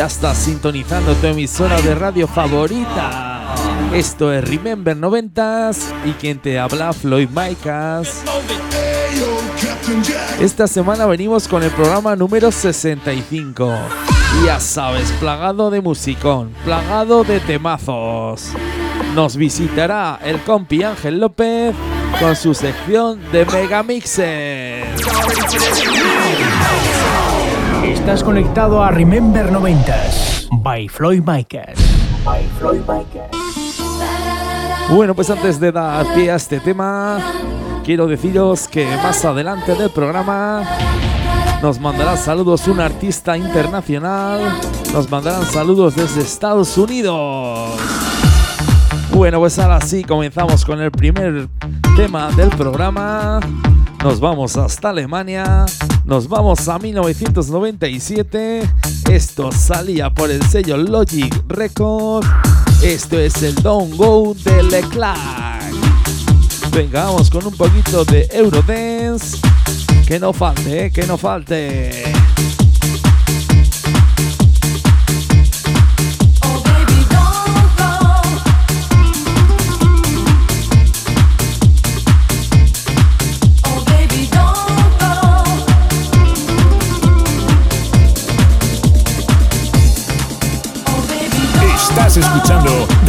ya estás sintonizando tu emisora de radio favorita. Esto es Remember 90s y quien te habla Floyd Micas. Esta semana venimos con el programa número 65. Ya sabes, plagado de musicón, plagado de temazos. Nos visitará el compi Ángel López con su sección de Megamixes. Estás conectado a Remember 90s by Floyd Micas. By Floyd Micas. Bueno, pues antes de dar pie a este tema, quiero deciros que más adelante del programa nos mandará saludos un artista internacional, nos mandarán saludos desde Estados Unidos. Bueno, pues ahora sí, comenzamos con el primer tema del programa. Nos vamos hasta Alemania, nos vamos a 1997. Esto salía por el sello Logic Record. Esto es el Don't Go de Leclerc. Venga, vamos con un poquito de Eurodance. Que no falte, eh, que no falte.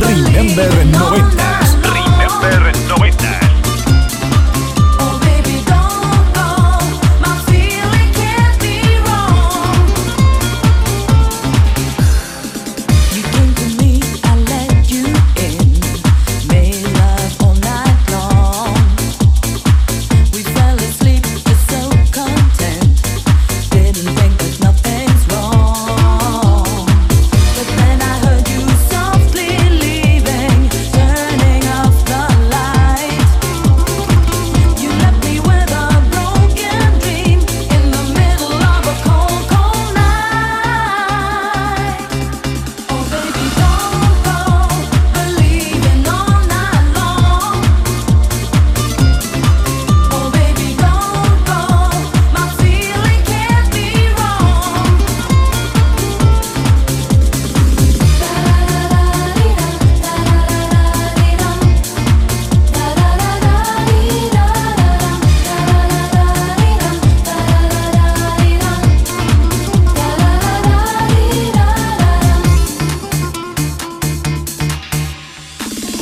Remember 90s.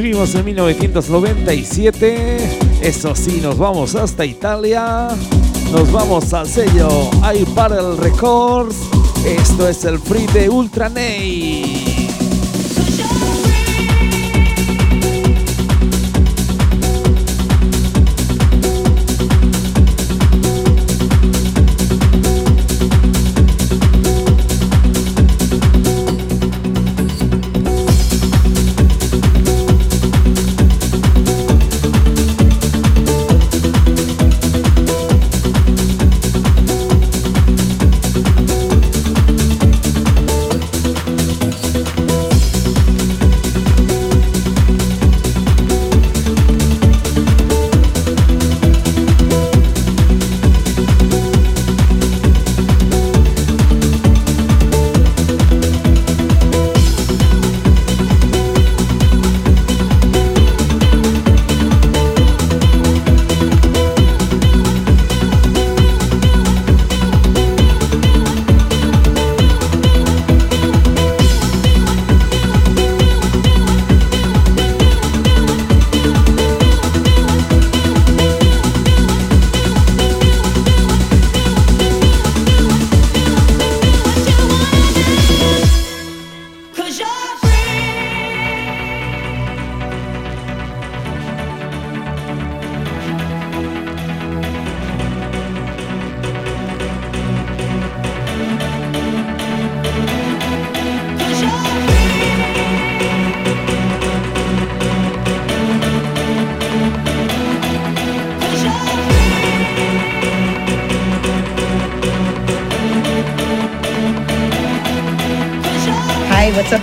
Seguimos en 1997. Eso sí, nos vamos hasta Italia. Nos vamos al sello iParel Records. Esto es el free de Ultra Ney.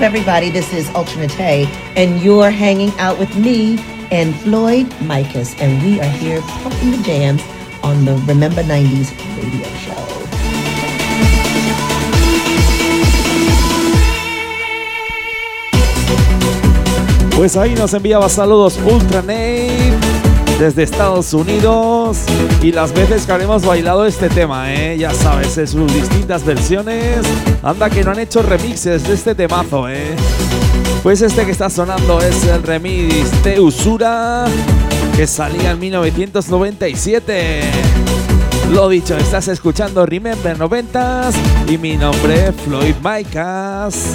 Everybody? This is Ultranate, and you're hanging out with me and Floyd Micas, and we are here pumping the jams on the Remember 90s radio show. Pues ahí nos enviaba saludos Ultra Nate desde Estados Unidos y las veces que habremos bailado este tema, ¿eh? ya sabes, en sus distintas versiones. Anda que no han hecho remixes de este temazo, ¿eh? Pues este que está sonando es el remix de Usura que salía en 1997. Lo dicho, estás escuchando Remember 90s y mi nombre es Floyd Micas.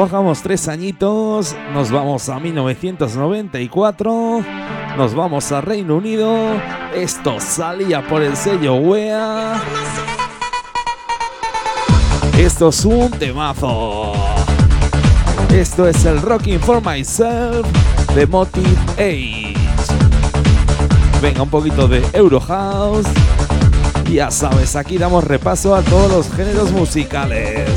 Bajamos tres añitos, nos vamos a 1994, nos vamos a Reino Unido. Esto salía por el sello WEA. Esto es un temazo. Esto es el Rocking for Myself de Motive Age. Venga, un poquito de Eurohouse. Ya sabes, aquí damos repaso a todos los géneros musicales.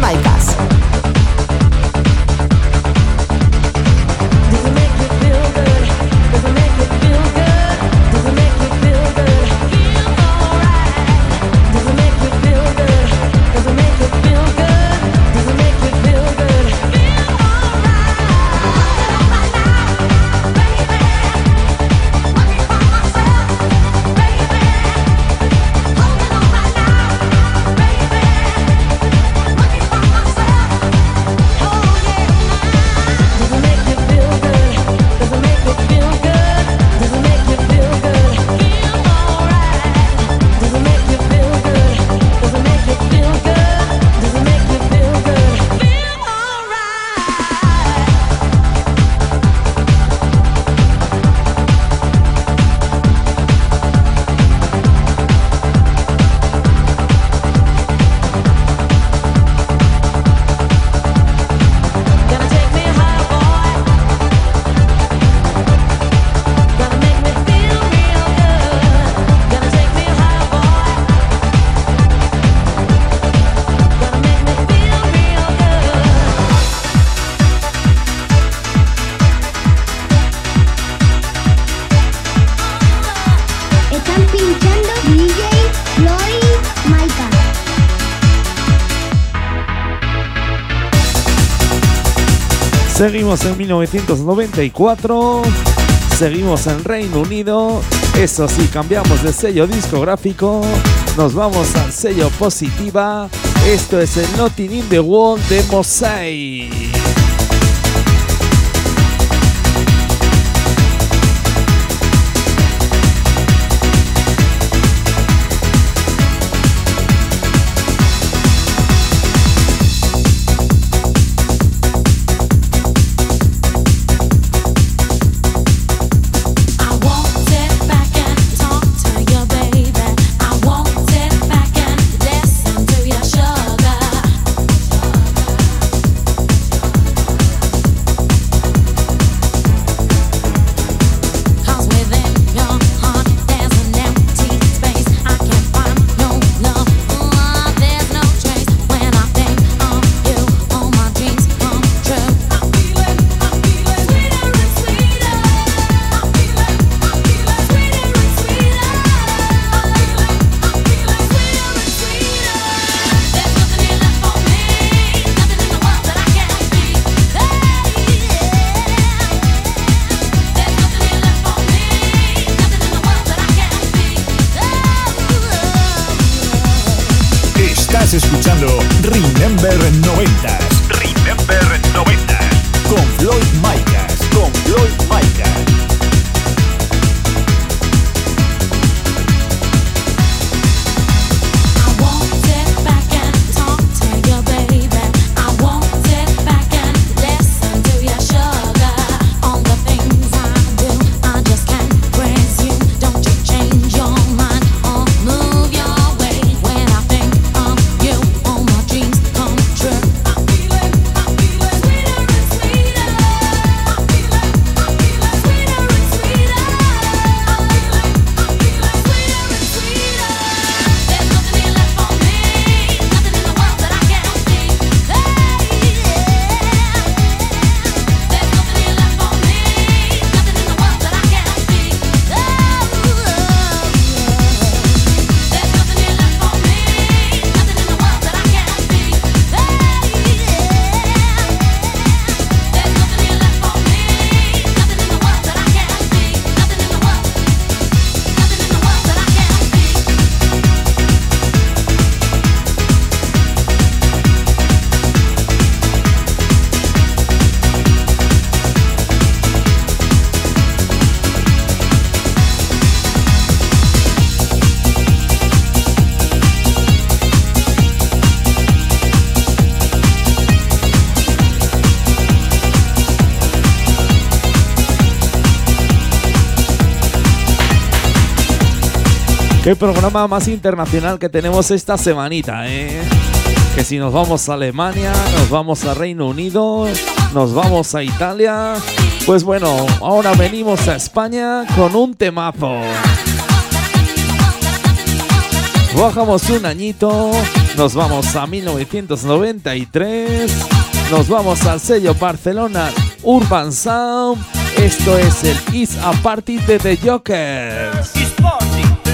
Con Seguimos en 1994. Seguimos en Reino Unido. Eso sí, cambiamos de sello discográfico. Nos vamos al sello positiva. Esto es el Notting in the World de Mosaic. Qué programa más internacional que tenemos esta semanita, ¿eh? Que si nos vamos a Alemania, nos vamos a Reino Unido, nos vamos a Italia. Pues bueno, ahora venimos a España con un temazo. Bajamos un añito, nos vamos a 1993, nos vamos al sello Barcelona Urban Sound. Esto es el Is a Party de The Jokers.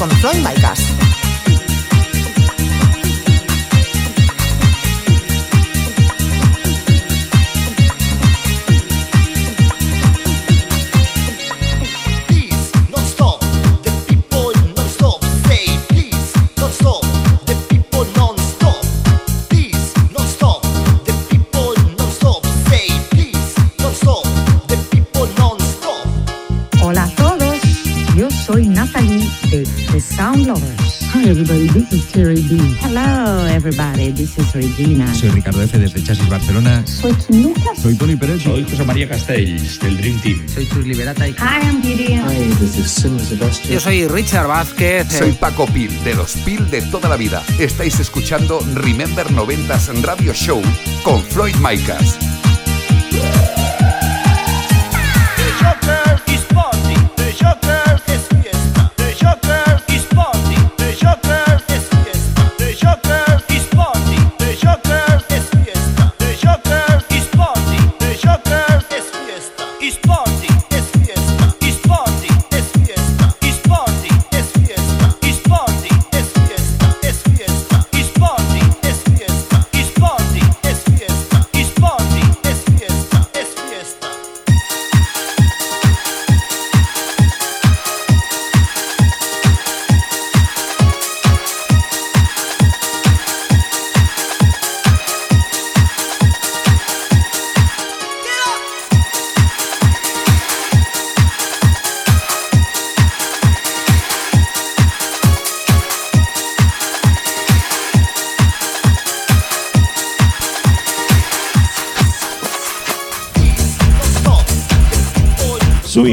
con Floyd Micas. Everybody, this is Terry B. Hello everybody, this is Regina. Soy Ricardo F. desde Chasis Barcelona. Soy Lucas. Soy Tony Pérez. Soy José María Castells, del Dream Team. Soy Chus Liberata y... Hi, I'm Gideon. Yo soy Richard Vázquez. eh, Soy Paco Pil, de los Pil de toda la vida. Estáis escuchando Remember 90s Radio Show con Floyd Micas.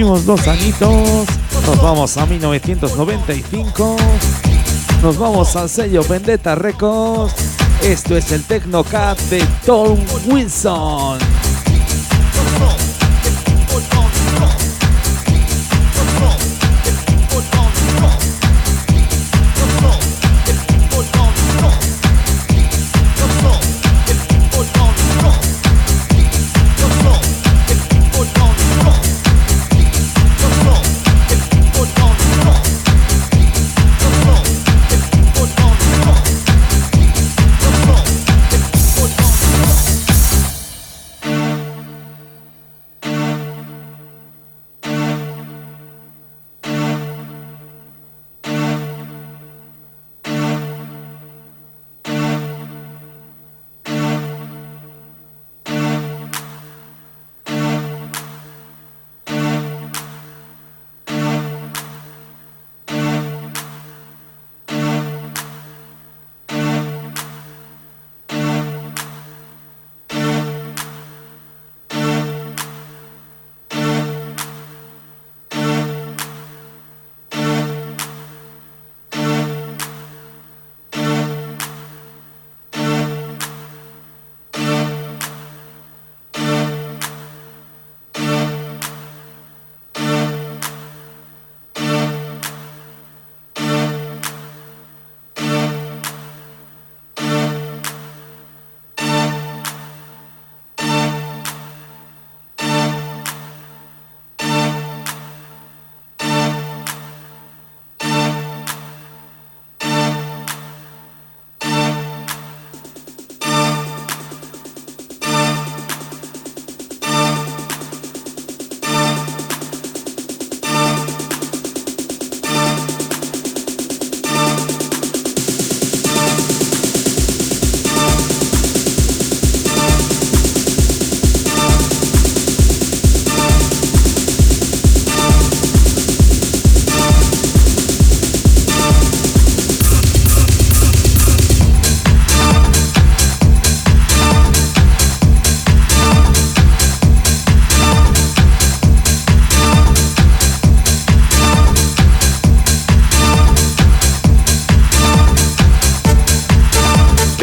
Dos añitos, nos vamos a 1995, nos vamos al sello Vendetta Records. Esto es el Tecnocat de Tom Wilson.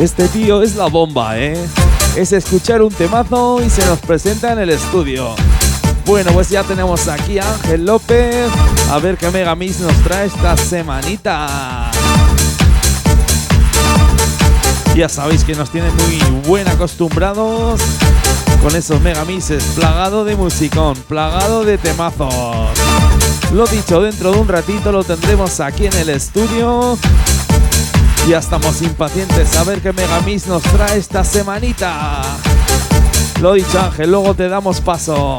Este tío es la bomba, ¿eh? Es escuchar un temazo y se nos presenta en el estudio. Bueno, pues ya tenemos aquí a Ángel López. A ver qué Megamix nos trae esta semanita. Ya sabéis que nos tiene muy buen acostumbrados con esos megamixes, plagado de musicón, plagado de temazos. Lo dicho, dentro de un ratito lo tendremos aquí en el estudio. Ya estamos impacientes a ver qué megamix nos trae esta semanita. Lo dicho Ángel, luego te damos paso.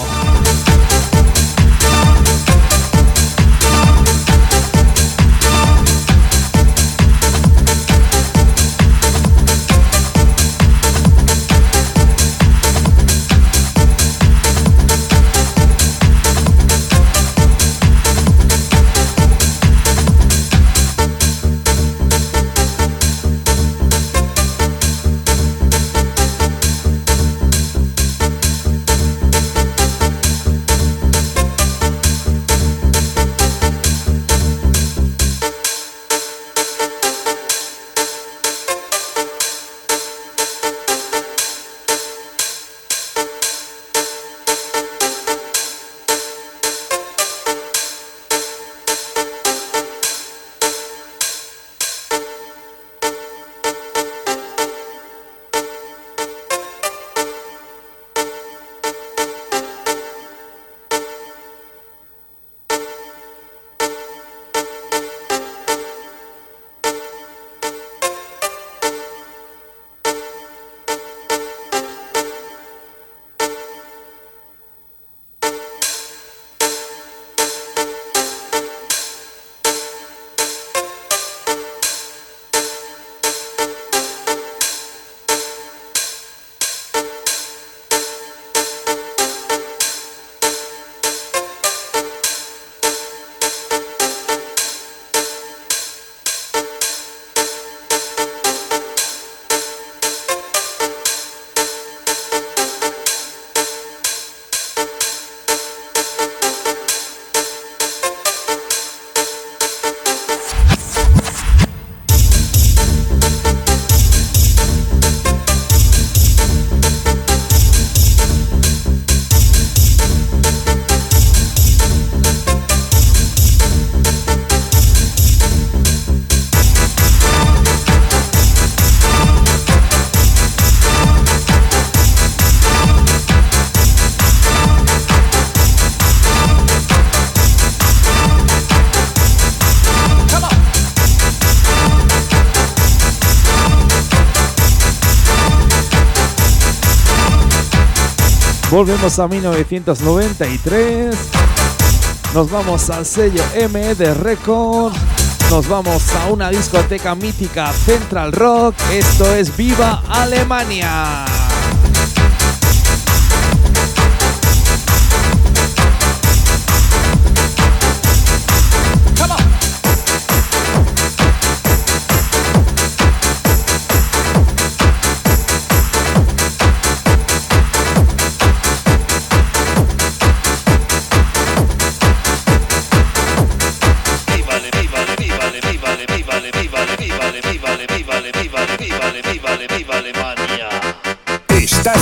Volvemos a 1993. Nos vamos al sello M de Record. Nos vamos a una discoteca mítica Central Rock. Esto es Viva Alemania.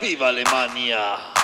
Viva Alemania!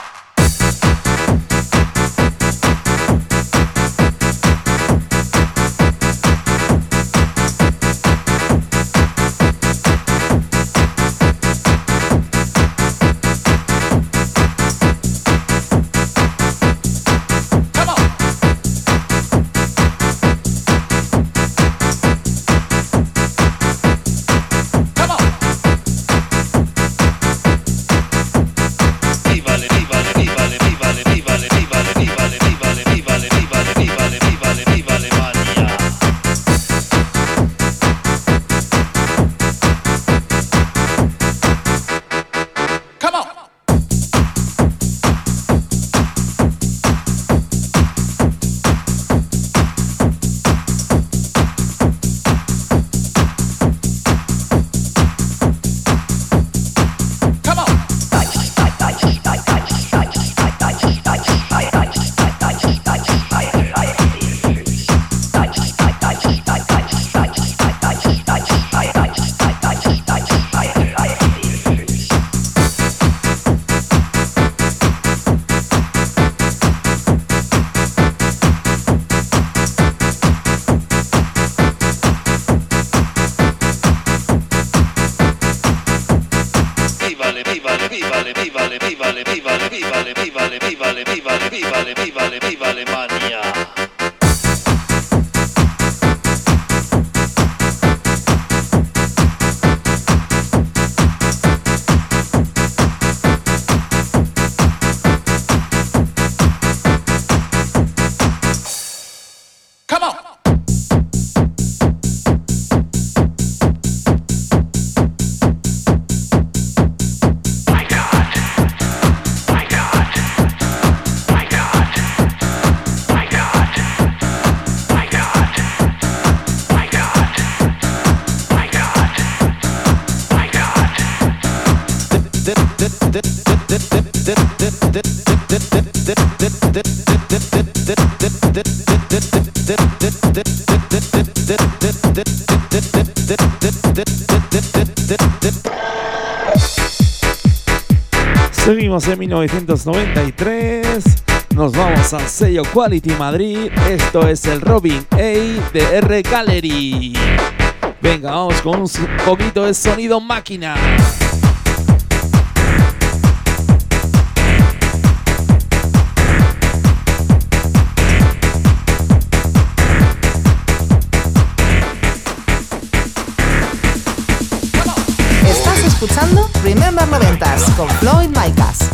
1993. Nos vamos al sello Quality Madrid. Esto es el Robin A de R Gallery. Venga, vamos con un poquito de sonido máquina. Estás escuchando Remember Noventas con Floyd Micas.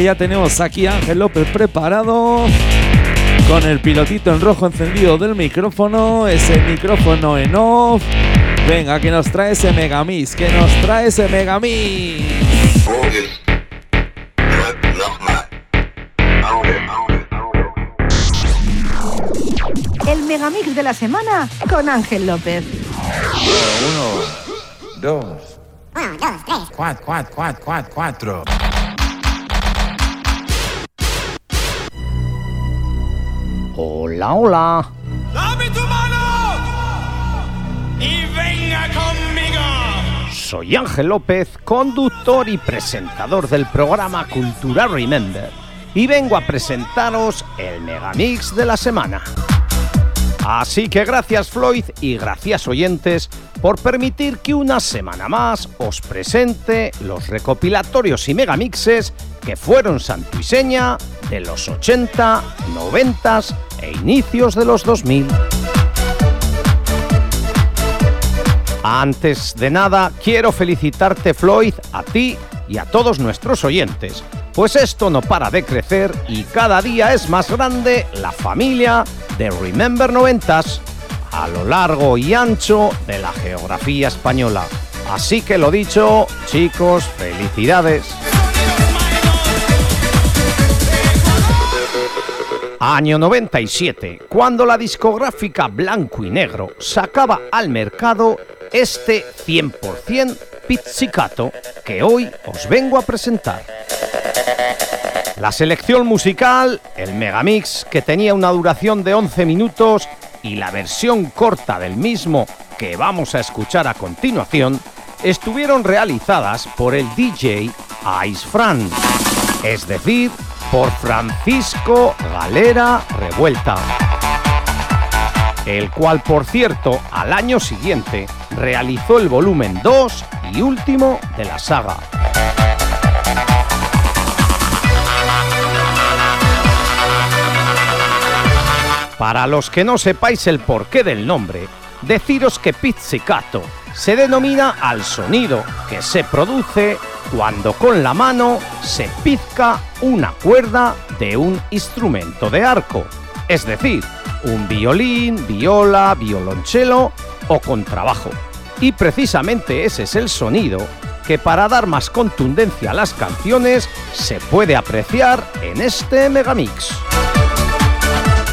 Que ya tenemos aquí a Ángel López preparado. Con el pilotito en rojo encendido del micrófono. Ese micrófono en off. Venga, que nos trae ese Megamix. Que nos trae ese Megamix. El megamix de la semana con Ángel López. Uno, dos, cuatro, cuatro, cuatro, cuatro, cuatro. Hola, hola. ¡Dame tu mano! ¡Y venga conmigo! Soy Ángel López, conductor y presentador del programa Cultura Remember. Y vengo a presentaros el Megamix de la semana. Así que gracias Floyd y gracias oyentes por permitir que una semana más os presente los recopilatorios y megamixes que fueron santo y seña de los 80, 90 e inicios de los 2000. Antes de nada, quiero felicitarte Floyd, a ti y a todos nuestros oyentes, pues esto no para de crecer y cada día es más grande la familia de Remember Noventas. a lo largo y ancho de la geografía española. Así que lo dicho, chicos, felicidades. Año 97, cuando la discográfica Blanco y Negro sacaba al mercado este 100% pizzicato que hoy os vengo a presentar. La selección musical, el Megamix que tenía una duración de 11 minutos y la versión corta del mismo que vamos a escuchar a continuación, estuvieron realizadas por el DJ Ice Fran, es decir, por Francisco Galera Revuelta, el cual, por cierto, al año siguiente realizó el volumen 2 y último de la saga. Para los que no sepáis el porqué del nombre, deciros que pizzicato se denomina al sonido que se produce cuando con la mano se pizca una cuerda de un instrumento de arco, es decir, un violín, viola, violonchelo o contrabajo. Y precisamente ese es el sonido que para dar más contundencia a las canciones se puede apreciar en este megamix.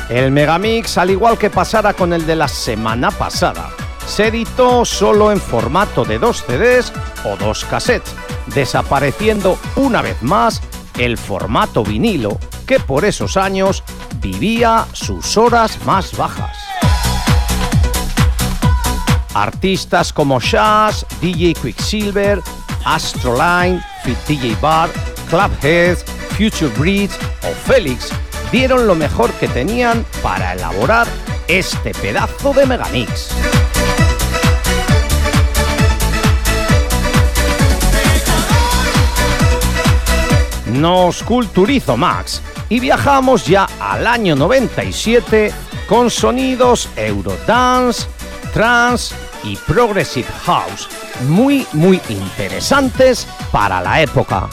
El Megamix, al igual que pasara con el de la semana pasada, se editó solo en formato de dos CDs o dos cassettes, desapareciendo una vez más el formato vinilo, que por esos años vivía sus horas más bajas. Artistas como Shaz, DJ Quicksilver, Astroline, Fit DJ Bar, Clubhead, Future Breed o Felix dieron lo mejor que tenían para elaborar este pedazo de megamix. Nos culturizo Max y viajamos ya al año 97 con sonidos Eurodance, Trance y Progressive House muy muy interesantes para la época.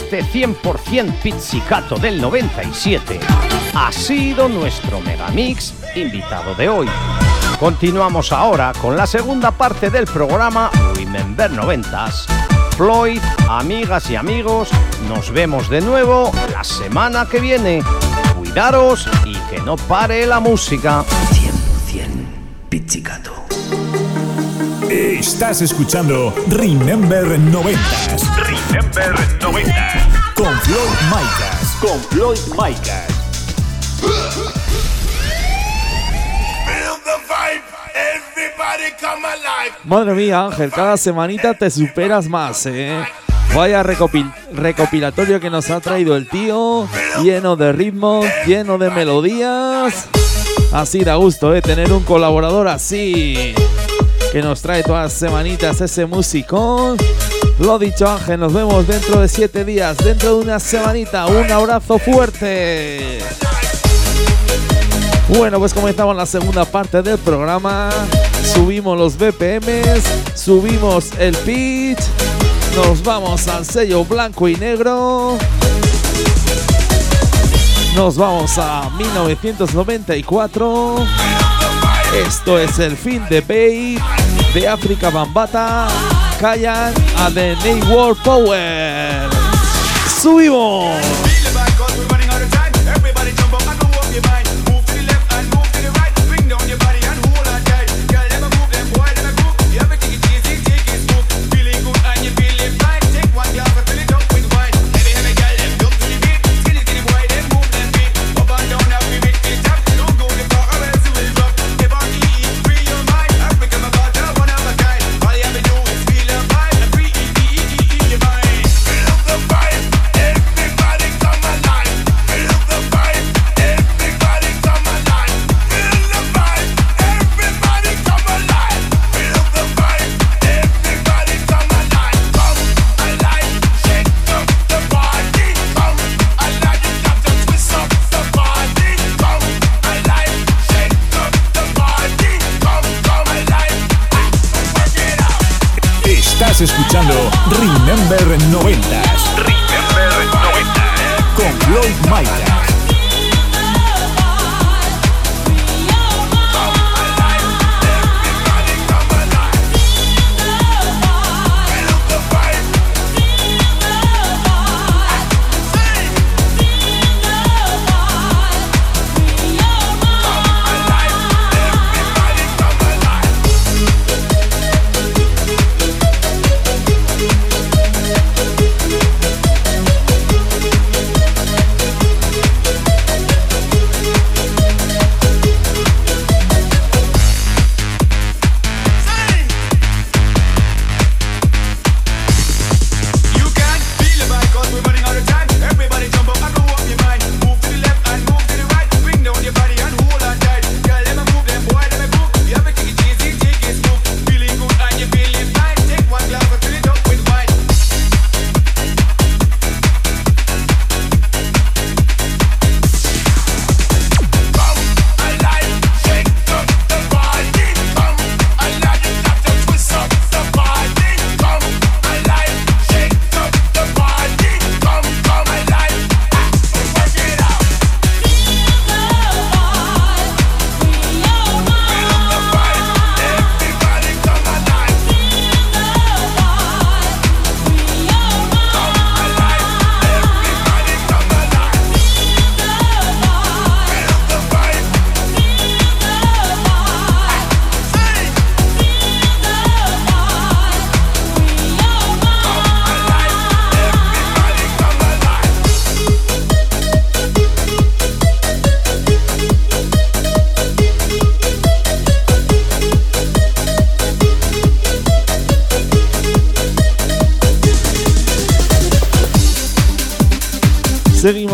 Este 100% pizzicato del 97 ha sido nuestro megamix invitado de hoy. Continuamos ahora con la segunda parte del programa Remember 90s. Floyd, amigas y amigos, nos vemos de nuevo la semana que viene. Cuidaros y que no pare la música. 100% Pizzicato. Estás escuchando Remember 90s. Remember 90s. Con Floyd Micas. Con Floyd Micas. Madre mía, Ángel, cada semanita te superas más, ¿eh? Vaya recopil- recopilatorio que nos ha traído el tío, lleno de ritmos, lleno de melodías. Así da gusto, ¿eh? Tener un colaborador así, que nos trae todas las semanitas ese musicón. Lo dicho, Ángel, nos vemos dentro de siete días, dentro de una semanita. Un abrazo fuerte. Bueno, pues comenzamos la segunda parte del programa. Subimos los BPMs, subimos el pitch, nos vamos al sello blanco y negro. Nos vamos a 1994. Esto es el fin de Babe de África Bambata. Callan a The Ney World Power. ¡Subimos!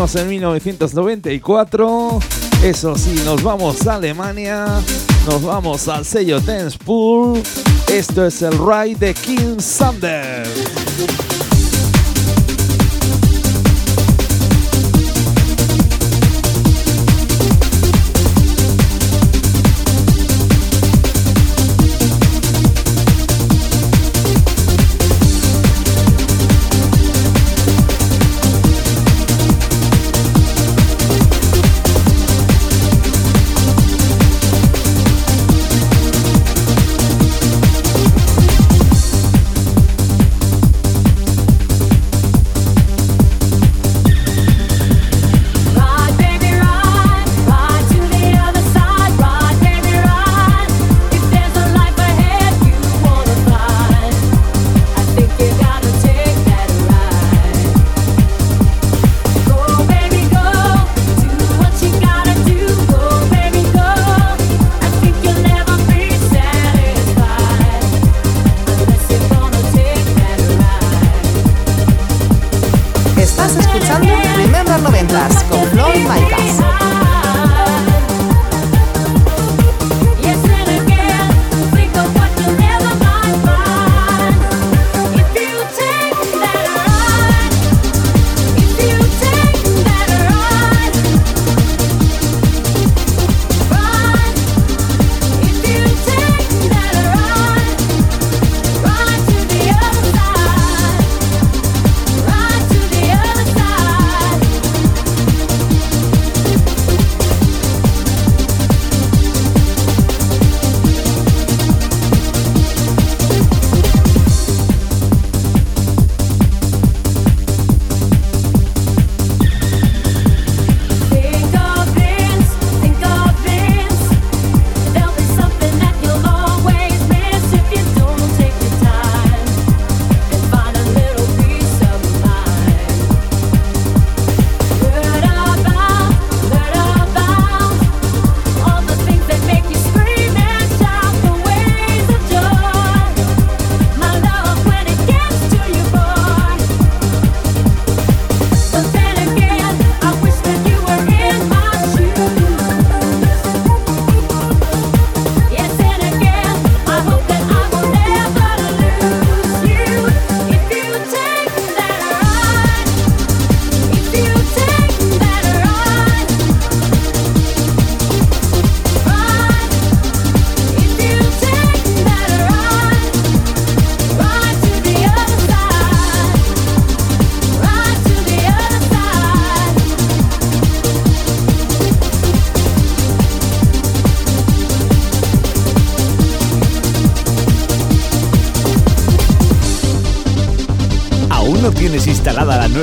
En 1994. Eso sí, nos vamos a Alemania. Nos vamos al sello Dance Pool. Esto es el Ride de King Sander.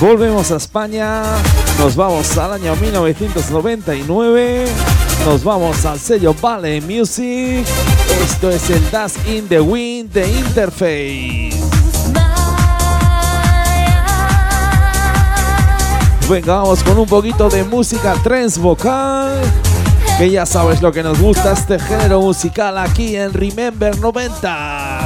Volvemos a España, nos vamos al año 1999, nos vamos al sello Vale Music. Esto es el Dust in the Wind de Interface. Venga, vamos con un poquito de música trance vocal. Que ya sabes lo que nos gusta este género musical aquí en Remember 90.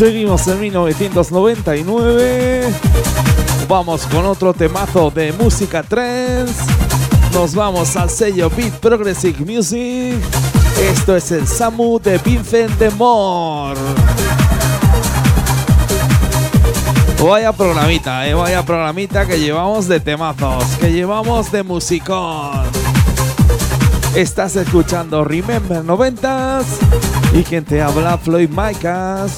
Seguimos en 1999. Vamos con otro temazo de música trance. Nos vamos al sello Beat Progressive Music. Esto es el Samu de Vincent de Moore. Vaya programita, eh, vaya programita que llevamos de temazos, que llevamos de musicón. Estás escuchando Remember 90s y quien te habla Floyd Micas.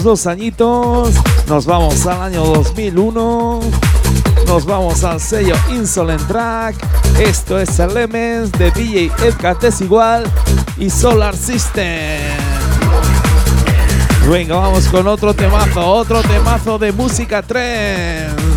dos añitos, nos vamos al año 2001, nos vamos al sello Insolent Track, esto es el Elements de DJ Edgar Desigual y Solar System. Venga, vamos con otro temazo, otro temazo de música 3.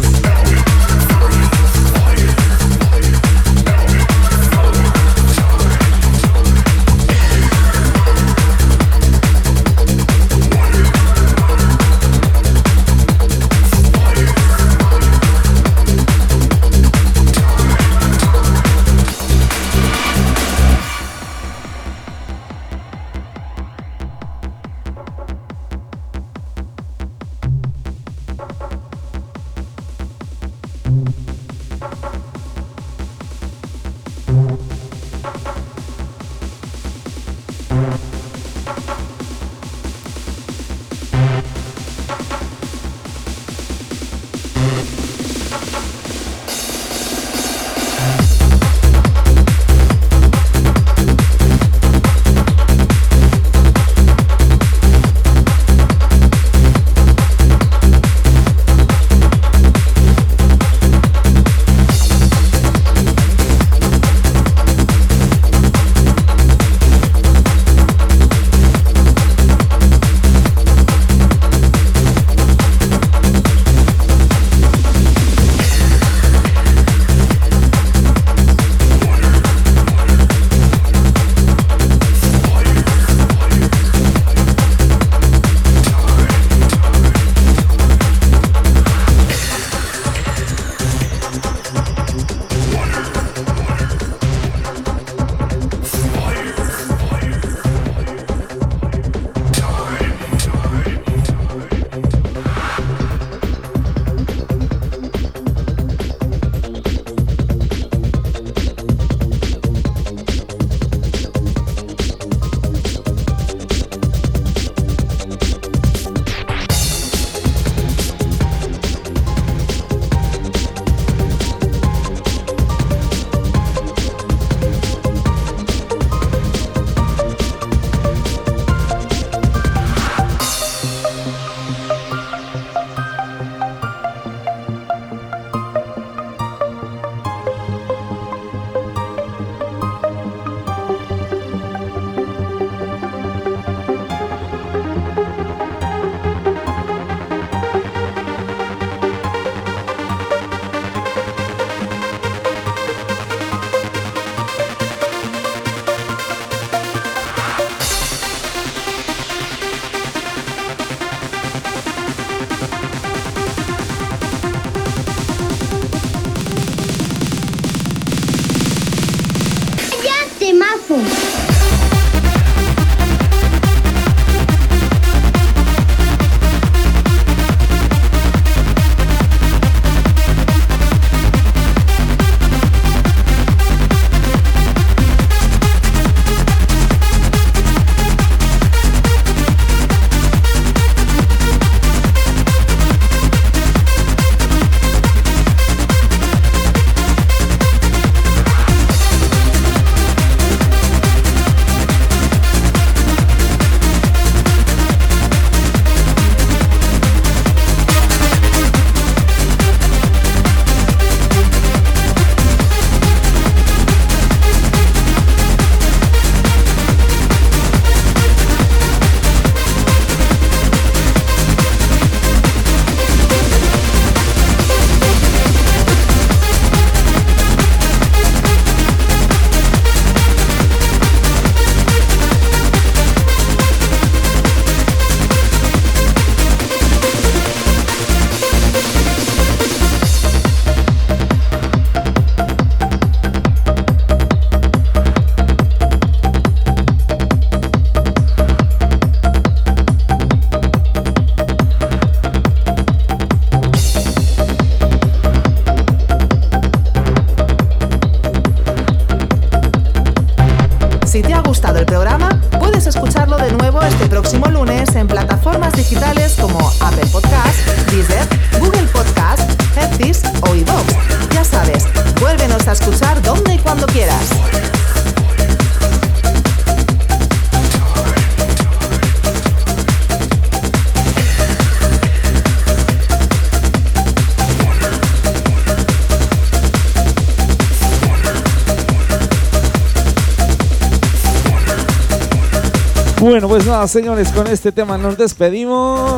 Nada, señores, con este tema nos despedimos.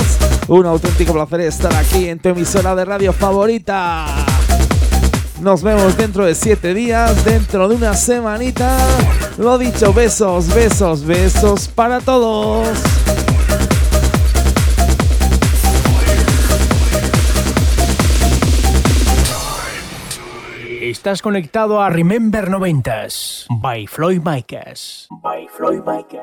Un auténtico placer estar aquí en tu emisora de radio favorita. Nos vemos dentro de siete días, dentro de una semanita. Lo dicho, besos, besos, besos para todos. Estás conectado a Remember 90s by Floyd Micas. By Floyd Micas.